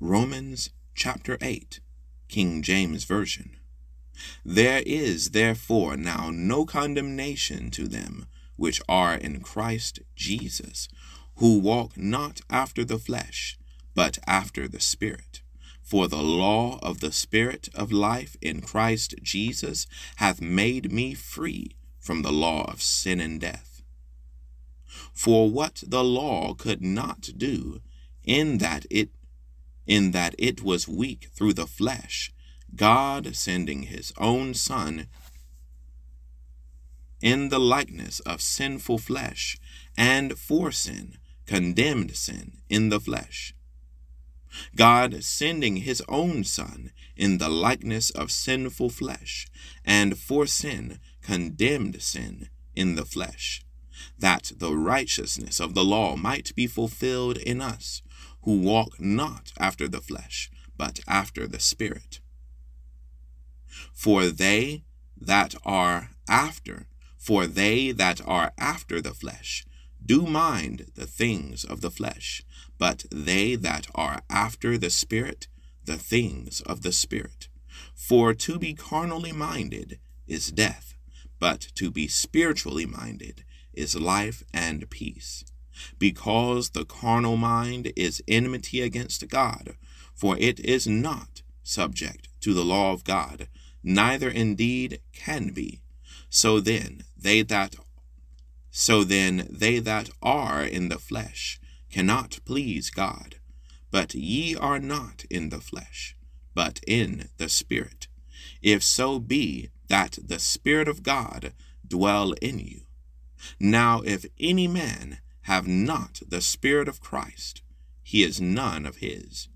Romans chapter 8, King James Version. There is therefore now no condemnation to them which are in Christ Jesus, who walk not after the flesh, but after the Spirit. For the law of the Spirit of life in Christ Jesus hath made me free from the law of sin and death. For what the law could not do, in that it in that it was weak through the flesh, God sending his own Son in the likeness of sinful flesh, and for sin, condemned sin in the flesh. God sending his own Son in the likeness of sinful flesh, and for sin, condemned sin in the flesh, that the righteousness of the law might be fulfilled in us who walk not after the flesh, but after the Spirit. For they that are after, for they that are after the flesh, do mind the things of the flesh, but they that are after the Spirit, the things of the Spirit. For to be carnally minded is death, but to be spiritually minded is life and peace because the carnal mind is enmity against God, for it is not subject to the law of God, neither indeed can be. So then they that so then they that are in the flesh cannot please God. But ye are not in the flesh, but in the Spirit, if so be that the Spirit of God dwell in you. Now if any man have not the Spirit of Christ, he is none of his.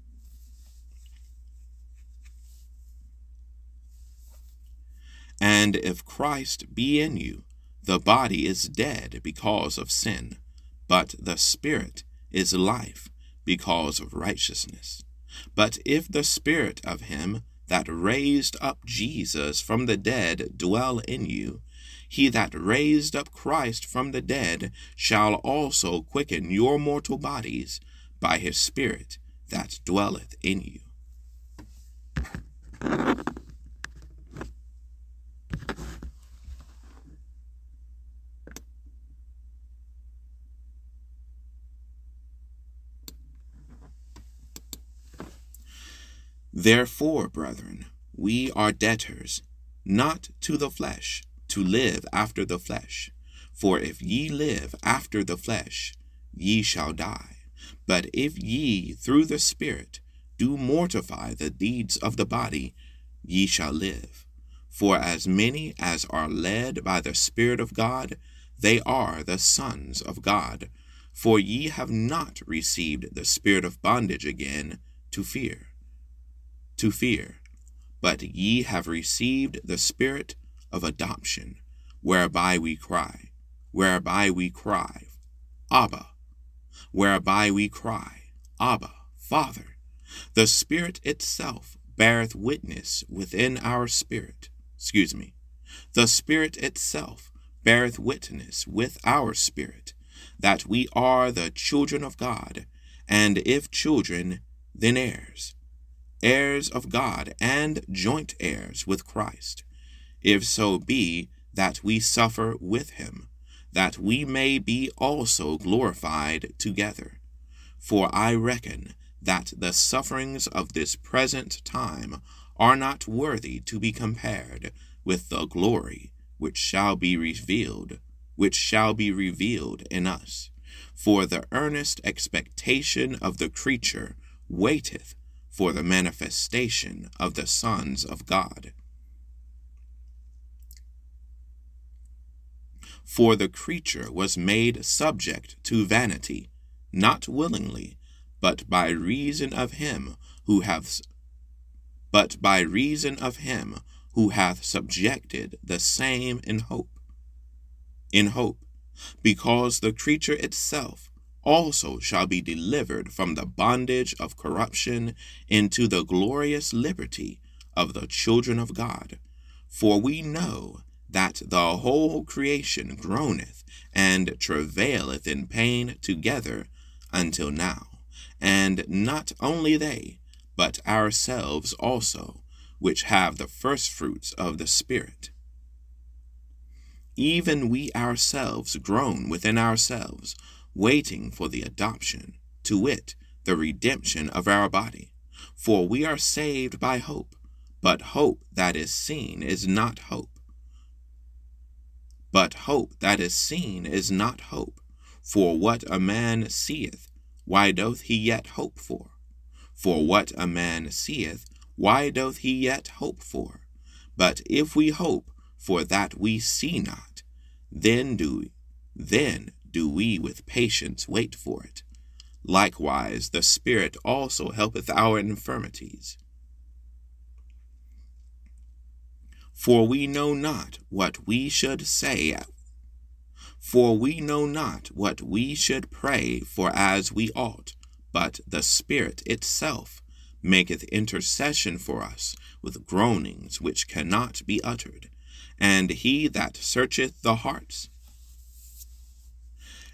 And if Christ be in you, the body is dead because of sin, but the Spirit is life because of righteousness. But if the Spirit of him that raised up Jesus from the dead dwell in you, he that raised up Christ from the dead shall also quicken your mortal bodies by his Spirit that dwelleth in you. Therefore, brethren, we are debtors, not to the flesh to live after the flesh. For if ye live after the flesh, ye shall die. But if ye through the Spirit do mortify the deeds of the body, ye shall live. For as many as are led by the Spirit of God, they are the sons of God. For ye have not received the spirit of bondage again to fear, to fear, but ye have received the spirit of adoption, whereby we cry, whereby we cry, Abba, whereby we cry, Abba, Father. The Spirit itself beareth witness within our spirit, excuse me, the Spirit itself beareth witness with our spirit that we are the children of God, and if children, then heirs, heirs of God, and joint heirs with Christ if so be that we suffer with him, that we may be also glorified together. For I reckon that the sufferings of this present time are not worthy to be compared with the glory which shall be revealed, which shall be revealed in us. For the earnest expectation of the creature waiteth for the manifestation of the sons of God. For the creature was made subject to vanity, not willingly, but by reason of him who hath but by reason of him who hath subjected the same in hope. In hope, because the creature itself also shall be delivered from the bondage of corruption into the glorious liberty of the children of God. For we know that the whole creation groaneth and travaileth in pain together until now. And not only they, but ourselves also, which have the first fruits of the Spirit. Even we ourselves groan within ourselves, waiting for the adoption, to wit, the redemption of our body. For we are saved by hope, but hope that is seen is not hope. But hope that is seen is not hope. For what a man seeth, why doth he yet hope for? For what a man seeth, why doth he yet hope for? But if we hope for that we see not, then do we, then do we with patience wait for it. Likewise the Spirit also helpeth our infirmities. For we know not what we should say for we know not what we should pray for as we ought, but the Spirit itself maketh intercession for us with groanings which cannot be uttered. And he that searcheth the hearts,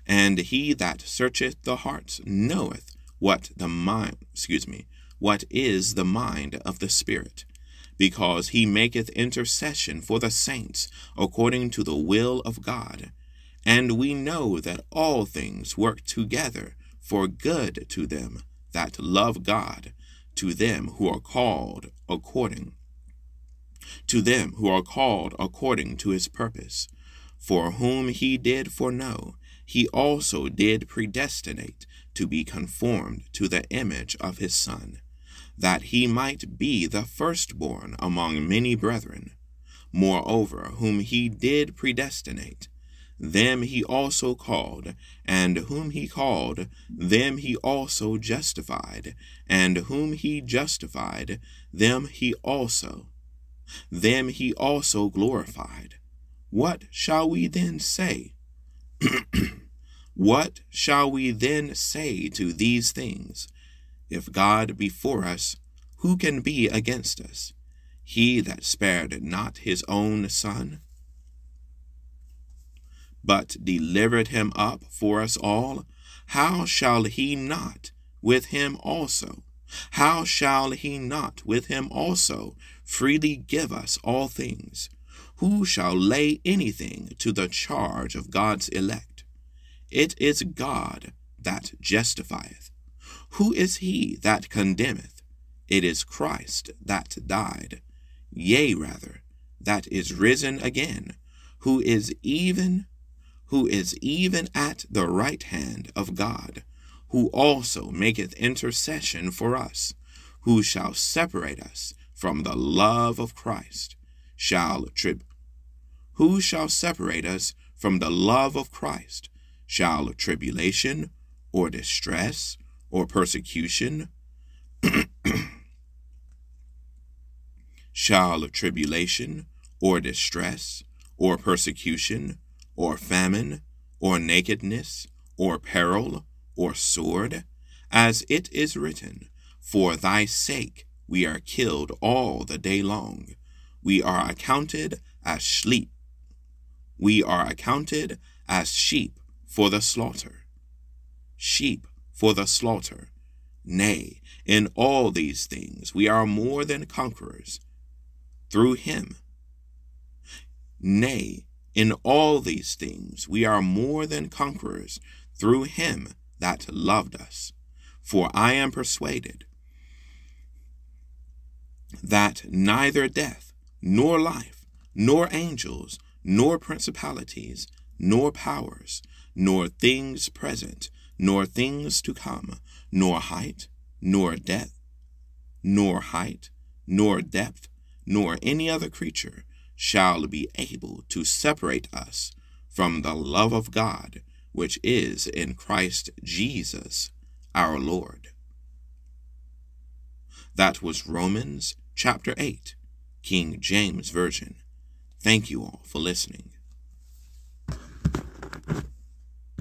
and he that searcheth the hearts knoweth what the mind, excuse me, what is the mind of the Spirit, because he maketh intercession for the saints according to the will of God. And we know that all things work together for good to them that love God, to them who are called according to them who are called according to his purpose, for whom he did foreknow, he also did predestinate to be conformed to the image of his Son, that he might be the firstborn among many brethren. Moreover, whom he did predestinate, them he also called, and whom he called, them he also justified, and whom he justified, them he also, them he also glorified. What shall we then say? what shall we then say to these things? If God be for us, who can be against us? He that spared not his own son, but delivered him up for us all, how shall he not with him also? How shall he not with him also freely give us all things? Who shall lay anything to the charge of God's elect? It is God that justifieth. Who is he that condemneth? It is Christ that died, yea, rather, that is risen again, who is even who is even at the right hand of God, who also maketh intercession for us, who shall separate us from the love of Christ, shall trib who shall separate us from the love of Christ? Shall tribulation, or distress, or persecution? shall of tribulation, or distress, or persecution, or famine, or nakedness, or peril, or sword, as it is written, For thy sake we are killed all the day long. We are accounted as sheep. We are accounted as sheep for the slaughter. Sheep for the slaughter. Nay, in all these things we are more than conquerors through him. Nay, in all these things we are more than conquerors through him that loved us. For I am persuaded that neither death, nor life, nor angels, nor principalities, nor powers, nor things present, nor things to come, nor height, nor depth, nor height, nor depth, nor any other creature shall be able to separate us from the love of God which is in Christ Jesus our Lord. That was Romans chapter 8, King James Version. Thank you all for listening.